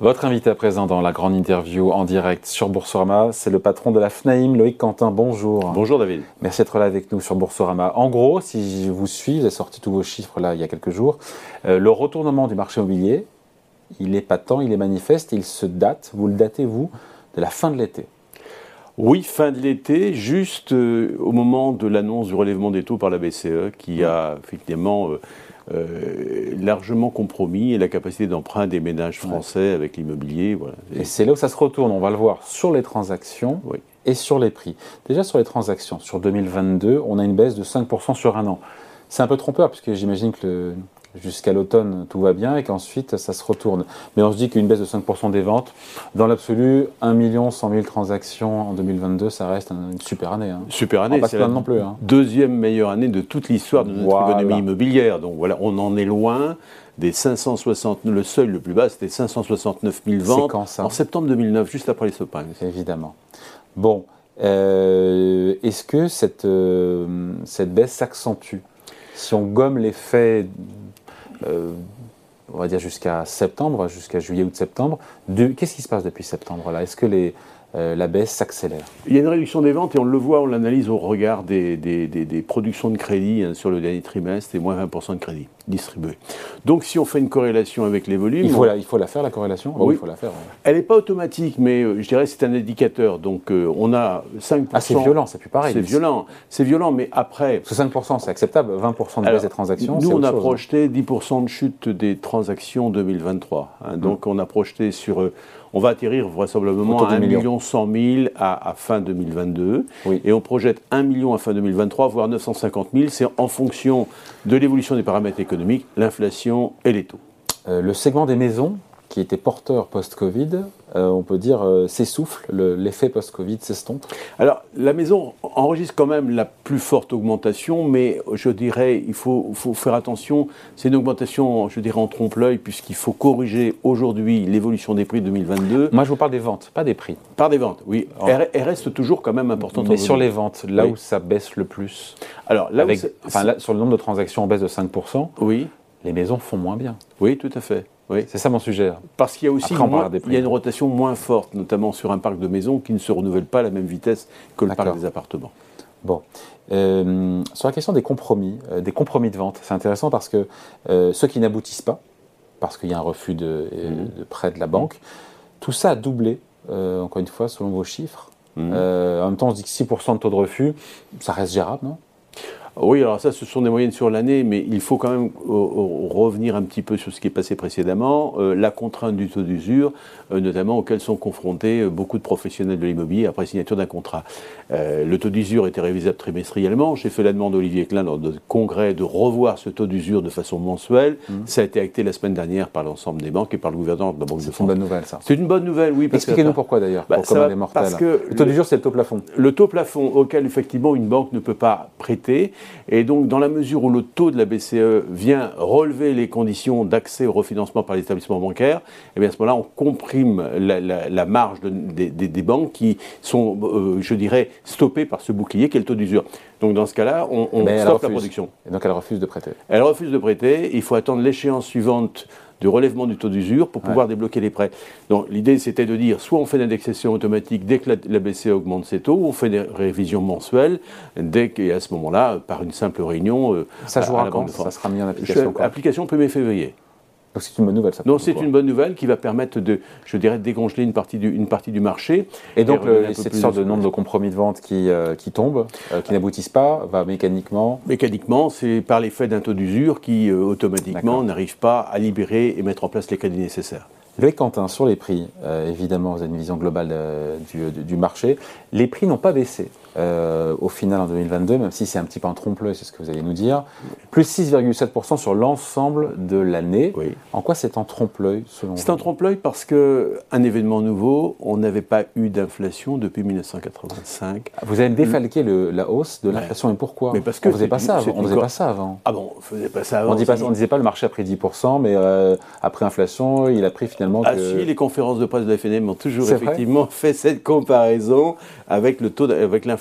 Votre invité à présent dans la grande interview en direct sur Boursorama, c'est le patron de la FNAIM, Loïc Quentin. Bonjour. Bonjour David. Merci d'être là avec nous sur Boursorama. En gros, si je vous suis, avez sorti tous vos chiffres là il y a quelques jours, euh, le retournement du marché immobilier, il est patent, il est manifeste, il se date, vous le datez vous, de la fin de l'été. Oui, fin de l'été, juste euh, au moment de l'annonce du relèvement des taux par la BCE, qui a effectivement euh, euh, largement compromis la capacité d'emprunt des ménages français avec l'immobilier. Voilà. Et, c'est là où ça se retourne, on va le voir, sur les transactions et sur les prix. Déjà sur les transactions, sur 2022, on a une baisse de 5% sur un an. C'est un peu trompeur, puisque j'imagine que le, jusqu'à l'automne, tout va bien et qu'ensuite, ça se retourne. Mais on se dit qu'une baisse de 5% des ventes, dans l'absolu, 1 million 100 000 transactions en 2022, ça reste une super année. Hein. Super année, c'est la non plus, hein. deuxième meilleure année de toute l'histoire de notre économie immobilière. Donc voilà, on en est loin des 560, le seuil le plus bas, c'était 569 000 ventes en septembre 2009, juste après les Sopins. Évidemment. Bon, euh, est-ce que cette, euh, cette baisse s'accentue? Si on gomme l'effet euh, on va dire jusqu'à septembre, jusqu'à juillet ou septembre. Qu'est-ce qui se passe depuis septembre là? Est-ce que les, euh, la baisse s'accélère. Il y a une réduction des ventes et on le voit, on l'analyse au regard des, des, productions de crédit hein, sur le dernier trimestre et moins 20% de crédit distribué. Donc si on fait une corrélation avec les volumes... Il faut, la, il faut la faire la corrélation? Oui, il faut la faire. Elle n'est pas automatique, mais euh, je dirais c'est un indicateur. Donc euh, on a 5%... Ah c'est violent, c'est plus pareil. C'est violent, c'est violent, mais après... Parce que 5% c'est acceptable, 20% de baisse des transactions, Nous on a hein. projeté 10% de chute des transactions 2023. Hein. Donc on a projeté sur on va atterrir vraisemblablement à 1 million 100 000 à, fin 2022. Et on projette 1 million à fin 2023, voire 950 000. C'est en fonction de l'évolution des paramètres économiques, l'inflation et les taux. Euh, le segment des maisons, qui était porteur post-Covid, euh, on peut dire, euh, s'essouffle, l'effet post-Covid s'estompe Alors, la maison enregistre quand même la plus forte augmentation, mais je dirais, il faut, faire attention, c'est une augmentation, je dirais, en trompe-l'œil, puisqu'il faut corriger aujourd'hui l'évolution des prix de 2022. Moi, je vous parle des ventes, pas des prix. Par des ventes, oui. Elle, reste toujours quand même importante. Mais sur les ventes, là où ça baisse le plus Alors, là, sur le nombre de transactions en baisse de 5%, oui. Les maisons font moins bien. Oui, tout à fait. Oui. C'est ça mon sujet. Parce qu'il y a aussi il y a une rotation moins forte, notamment sur un parc de maisons qui ne se renouvelle pas à la même vitesse que le parc des appartements. Bon. Euh, sur la question des compromis, euh, des compromis de vente, c'est intéressant parce que euh, ceux qui n'aboutissent pas, parce qu'il y a un refus de, mhm. prêt de la banque, tout ça a doublé, encore une fois, selon vos chiffres. Mhm. en même temps, on se dit que 6% de taux de refus, ça reste gérable, non? Oui, alors ça, ce sont des moyennes sur l'année, mais il faut quand même euh, euh, revenir un petit peu sur ce qui est passé précédemment. Euh, la contrainte du taux d'usure, notamment auquel sont confrontés beaucoup de professionnels de l'immobilier après signature d'un contrat. le taux d'usure était révisable trimestriellement. J'ai fait la demande à Olivier Klein lors de congrès de revoir ce taux d'usure de façon mensuelle. Mmh. Ça a été acté la semaine dernière par l'ensemble des banques et par le gouvernement de la Banque de France. C'est une bonne nouvelle, ça. C'est une bonne nouvelle, oui. Expliquez-nous pourquoi d'ailleurs, bah, pour Parce que le taux d'usure, c'est le taux plafond. Le taux plafond auquel effectivement une banque ne peut pas prêter. Et donc, dans la mesure où le taux de la BCE vient relever les conditions d'accès au refinancement par l'établissement bancaire, eh bien à ce moment-là, on comprime la, marge des, banques qui sont, euh, je dirais, stoppées par ce bouclier qui est le taux d'usure. Donc dans ce cas-là, on, stoppe la production. Et donc elle refuse de prêter. Elle refuse de prêter. Il faut attendre l'échéance suivante de relèvement du taux d'usure pour pouvoir débloquer les prêts. Donc l'idée c'était de dire soit on fait une indexation automatique dès que la, BCE augmente ses taux, ou on fait des révisions mensuelles dès qu'à ce moment-là, par une simple réunion. Euh, ça jouera quand Ça sera mis en application Application 1er février. Donc c'est une bonne nouvelle, ça. Non, c'est une bonne nouvelle qui va permettre de, je dirais, de décongeler une partie du, une partie du marché. Et donc cette sorte de nombre de compromis de vente qui, euh, qui tombe, euh, qui n'aboutissent pas, va mécaniquement. Mécaniquement, c'est par l'effet d'un taux d'usure qui euh, automatiquement n'arrive pas à libérer et mettre en place les crédits nécessaires. Loïc Quentin, sur les prix, évidemment, vous avez une vision globale du, du, marché. Les prix n'ont pas baissé. Euh, au final en 2022, même si c'est un petit peu en trompe-l'œil, c'est ce que vous allez nous dire. Plus 6,7% sur l'ensemble de l'année. En quoi c'est en trompe-l'œil selon vous C'est en trompe-l'œil parce qu'un événement nouveau, on n'avait pas eu d'inflation depuis 1985. Vous avez défalqué le, la hausse de l'inflation, et pourquoi mais parce que On ne faisait, pas ça. On faisait pas ça avant. Ah bon, on faisait pas ça avant. On ne disait pas le marché a pris 10%, mais euh, après inflation, il a pris finalement. Ah si, les conférences de presse de la FNM ont toujours effectivement fait cette comparaison avec le taux, avec l'inflation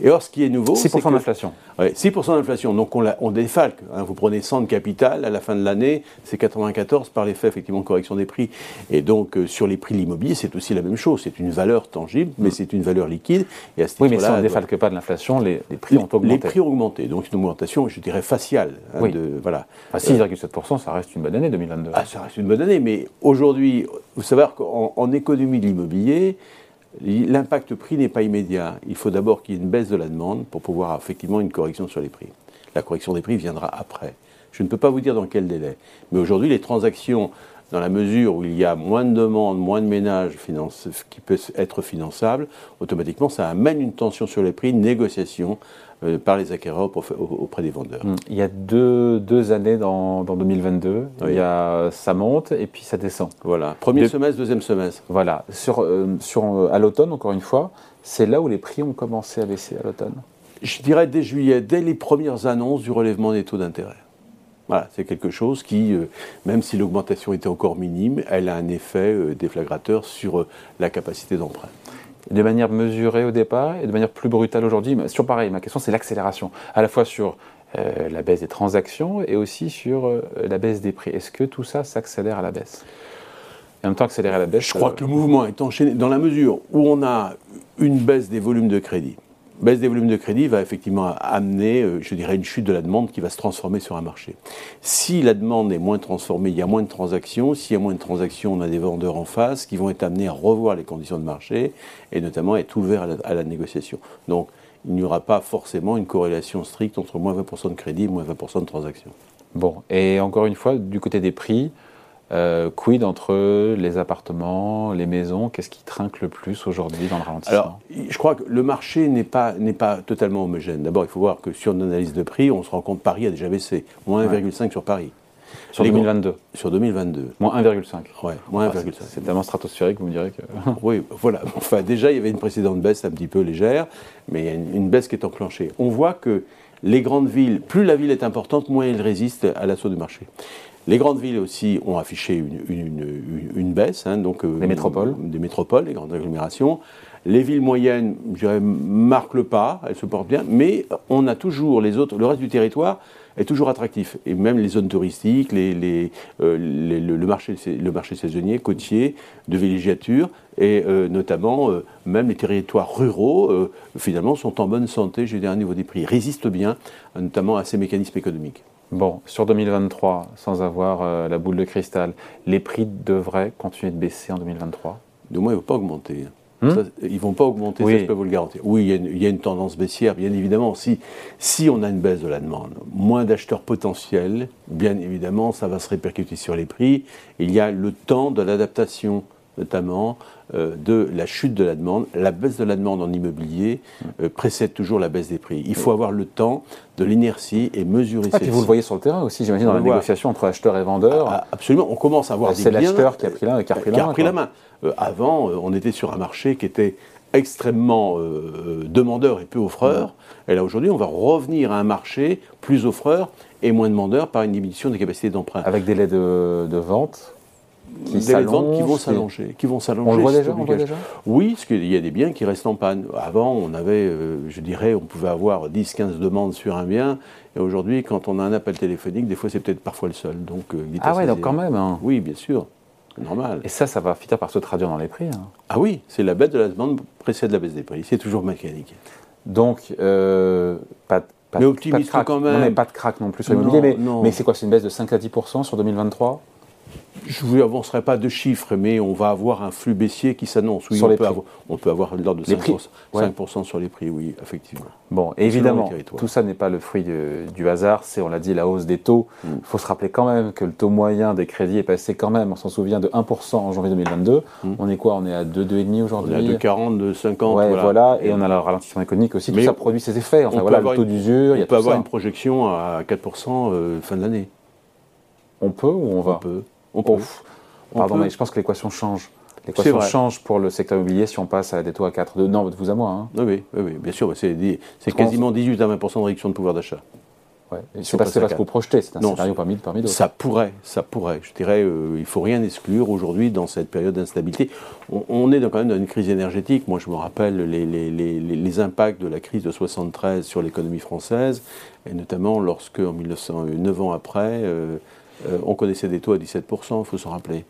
Et or, ce qui est nouveau. 6% d'inflation. Oui, 6% d'inflation. Donc on, on défalque. Hein. vous prenez 100 de capital, à la fin de l'année, c'est 94 par l'effet effectivement de correction des prix. Et donc euh, sur les prix de l'immobilier, c'est aussi la même chose. C'est une valeur tangible, mais mm. c'est une valeur liquide. Et à ce oui, mais si on ne défalque pas de l'inflation, les, prix ont augmenté. Les prix ont augmenté. Donc une augmentation, je dirais, faciale. Hein, oui. de, voilà. À 6,7%, ça reste une bonne année 2022. Ah, ça reste une bonne année, mais aujourd'hui, vous savez qu'en économie de l'immobilier, L'impact prix n'est pas immédiat. Il faut d'abord qu'il y ait une baisse de la demande pour pouvoir effectivement une correction sur les prix. La correction des prix viendra après. Je ne peux pas vous dire dans quel délai. Mais aujourd'hui, les transactions, dans la mesure où il y a moins de demandes, moins de ménages qui peuvent être finançables, automatiquement, ça amène une tension sur les prix, une négociation euh, par les acquéreurs auprès des vendeurs. Hum. Il y a deux, deux années dans, dans 2022. Il y a, ça monte et puis ça descend. Voilà. Premier semestre, deuxième semestre. Voilà. Sur, euh, sur, euh, à l'automne, encore une fois, c'est là où les prix ont commencé à baisser à l'automne. Je dirais dès juillet, dès les premières annonces du relèvement des taux d'intérêt. Voilà, c'est quelque chose qui, même si l'augmentation était encore minime, elle a un effet déflagrateur sur la capacité d'emprunt de manière mesurée au départ et de manière plus brutale aujourd'hui. Sur pareil, ma question c'est l'accélération, à la fois sur euh, la baisse des transactions et aussi sur euh, la baisse des prix. Est-ce que tout ça s'accélère à la baisse? En même temps, accélérer à la baisse. Je crois euh, que le mouvement est enchaîné dans la mesure où on a une baisse des volumes de crédit baisse des volumes de crédit va effectivement amener, euh, je dirais, une chute de la demande qui va se transformer sur un marché. Si la demande est moins transformée, il y a moins de transactions. S'il y a moins de transactions, on a des vendeurs en face qui vont être amenés à revoir les conditions de marché et notamment être ouverts à la, négociation. Donc, il n'y aura pas forcément une corrélation stricte entre moins 20% de crédit et moins 20% de transactions. Bon, et encore une fois, du côté des prix, euh, quid entre les appartements, les maisons? Qu'est-ce qui trinque le plus aujourd'hui dans le ralentissement? Alors, je crois que le marché n'est pas, pas totalement homogène. D'abord, il faut voir que sur une analyse de prix, on se rend compte que Paris a déjà baissé, moins 1,5 sur Paris. Sur 2022 Sur 2022. Moins 1,5. Ouais, moins 1,5. C'est tellement stratosphérique, vous me direz que. oui, voilà. Enfin, déjà, il y avait une précédente baisse un petit peu légère, mais il y a une, baisse qui est enclenchée. On voit que les grandes villes, plus la ville est importante, moins elle résiste à l'assaut du marché. Les grandes villes aussi ont affiché une, baisse, hein, donc euh, les métropoles, des métropoles, les grandes agglomérations. Les villes moyennes, je dirais, marquent le pas, elles se portent bien, mais on a toujours les autres, le reste du territoire est toujours attractif. Et même les zones touristiques, les, euh, le, marché, le marché saisonnier, côtier, de villégiature, et euh, notamment même les territoires ruraux, finalement, sont en bonne santé, je dirais, au niveau des prix, résistent bien, notamment à ces mécanismes économiques. Bon, sur 2023, sans avoir euh, la boule de cristal, les prix devraient continuer de baisser en 2023 De moins, ils ne vont pas augmenter. Hmm ils ne vont pas augmenter, ça je peux vous le garantir. Oui, il y, a une, tendance baissière, bien évidemment. Si, si on a une baisse de la demande, moins d'acheteurs potentiels, bien évidemment, ça va se répercuter sur les prix. Il y a le temps de l'adaptation notamment de la chute de la demande. La baisse de la demande en immobilier euh, précède toujours la baisse des prix. Il faut avoir le temps de l'inertie et mesurer ah, Vous le voyez sur le terrain aussi, j'imagine, dans la négociation entre acheteurs et vendeurs. Ah, absolument, on commence à avoir des C'est l'acheteur qui a pris la, qui a pris la main. la main. Euh, avant, on était sur un marché qui était extrêmement demandeur et peu offreur. Et là, aujourd'hui, on va revenir à un marché plus offreur et moins demandeur par une diminution des capacités d'emprunt. Avec de, de vente qui, des ventes qui vont s'allonger. Qui vont s'allonger. On le voit déjà, on voit déjà Oui, parce qu'il y a des biens qui restent en panne. Avant, on avait, euh, je dirais, on pouvait avoir 10-15 demandes sur un bien. Et aujourd'hui, quand on a un appel téléphonique, des fois, c'est peut-être parfois le seul. Donc, euh, ah ouais, donc quand même. Hein. Oui, bien sûr. Normal. Et ça, ça va finir par se traduire dans les prix. Hein. Ah oui, c'est la baisse de la demande précède la baisse des prix. C'est toujours mécanique. Donc, euh, pas, pas, mais optimiste pas de quand même. Non, pas de crack non plus sur l'immobilier. Mais, mais c'est quoi C'est une baisse de 5 à 10% sur 2023 je ne vous avancerai pas de chiffres, mais on va avoir un flux baissier qui s'annonce. Oui, on, peut avoir, on, peut avoir, l'ordre de 5%, sur les prix, oui, effectivement. Bon, évidemment, tout ça n'est pas le fruit du hasard, c'est, on l'a dit, la hausse des taux. Mm. Il faut se rappeler quand même que le taux moyen des crédits est passé quand même, on s'en souvient, de 1% en janvier 2022. Mm. On est quoi? On est à 2, 2,5 aujourd'hui? On est à 2,40, 2,50. Ouais, voilà. Et on a le ralentissement économique aussi, tout ça produit ses effets. Enfin, voilà, le taux d'usure, il y a On peut avoir une projection à 4% euh, fin de l'année. On peut ou on va? On peut. On peut. Pardon, mais je pense que l'équation change. L'équation change pour le secteur immobilier si on passe à des taux à 4. De, non, de vous à moi. Hein. Oui, oui, oui, bien sûr. C'est quasiment 18 à 20% de réduction de pouvoir d'achat. C'est pas, pas ce que vous projetez, c'est un scénario parmi, parmi d'autres. Ça pourrait, ça pourrait. Je dirais, euh, il ne faut rien exclure aujourd'hui dans cette période d'instabilité. On, est quand même dans une crise énergétique. Moi, je me rappelle les, les, les, les impacts de la crise de 73 sur l'économie française, et notamment lorsque, en 1909 ans après, euh, euh, on connaissait des taux à 17%, il faut s'en rappeler.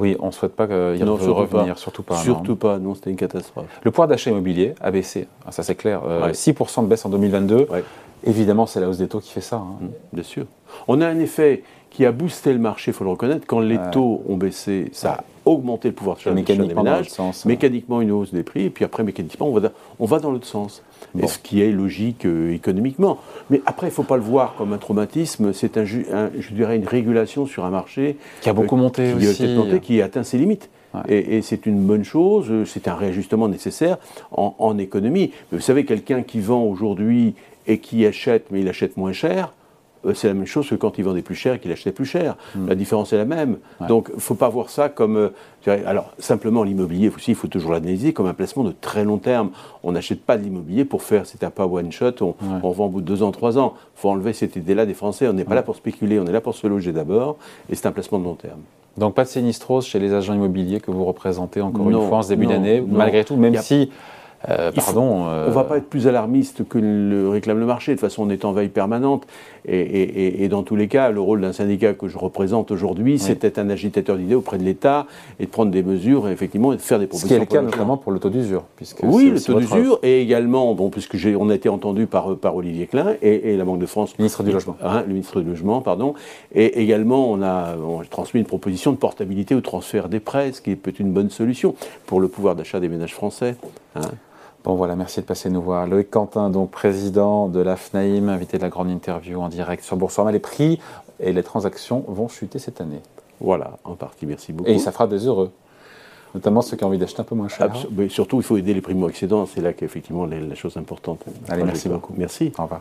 Oui, on ne souhaite pas qu'il y revenir, surtout pas. Surtout pas, non, c'était une catastrophe. Le pouvoir d'achat immobilier a baissé, ah, ça c'est clair. 6% de baisse en 2022. Évidemment, c'est la hausse des taux qui fait ça. Hein. Mmh, bien sûr. On a un effet qui a boosté le marché, il faut le reconnaître. Quand les taux ont baissé, ça a augmenté le pouvoir d'achat des ménages. Sens, mécaniquement, une hausse des prix. Et puis après, mécaniquement, on va, on va dans l'autre sens. Ce qui est logique euh, économiquement. Mais après, il ne faut pas le voir comme un traumatisme. C'est, un, je dirais, une régulation sur un marché qui a beaucoup euh, monté qui, aussi. Monté, qui atteint ses limites. Et, c'est une bonne chose, c'est un réajustement nécessaire en, en économie. Mais vous savez, quelqu'un qui vend aujourd'hui et qui achète, mais il achète moins cher, c'est la même chose que quand il vendait plus cher et qu'il achetait plus cher. Hmm. La différence est la même. Donc, il ne faut pas voir ça comme. Euh, alors, simplement, l'immobilier aussi, il faut toujours l'analyser comme un placement de très long terme. On n'achète pas de l'immobilier pour faire, c'est un pas one shot, on, vend au bout de deux ans, trois ans. Il faut enlever cette idée-là des Français. On n'est pas là pour spéculer, on est là pour se loger d'abord, et c'est un placement de long terme. Donc, pas de sinistrose chez les agents immobiliers que vous représentez encore une fois en ce début d'année, malgré tout, même si euh, pardon. on ne va pas être plus alarmiste que le réclame le marché. De toute façon, on est en veille permanente. Et, dans tous les cas, le rôle d'un syndicat que je représente aujourd'hui, c'est d'être un agitateur d'idées auprès de l'État et de prendre des mesures, effectivement, et de faire des propositions. Ce qui est le cas notamment pour le taux d'usure. Oui, le taux d'usure, et également, bon, puisque on a été entendu par, par Olivier Klein et, la Banque de France. Ministre du Logement. Hein, le ministre du Logement, pardon. Et également, on a, transmis une proposition de portabilité au transfert des prêts, ce qui peut être une bonne solution pour le pouvoir d'achat des ménages français. Hein. Bon voilà, merci de passer nous voir. Loïc Quentin, donc président de la FNAIM, invité de la grande interview en direct sur Boursorama. Les prix et les transactions vont chuter cette année. Voilà, en partie, merci beaucoup. Et ça fera des heureux, notamment ceux qui ont envie d'acheter un peu moins cher. mais surtout, il faut aider les primo-accédants, c'est là qu'effectivement la chose importante. Allez, merci beaucoup. Merci. Au revoir.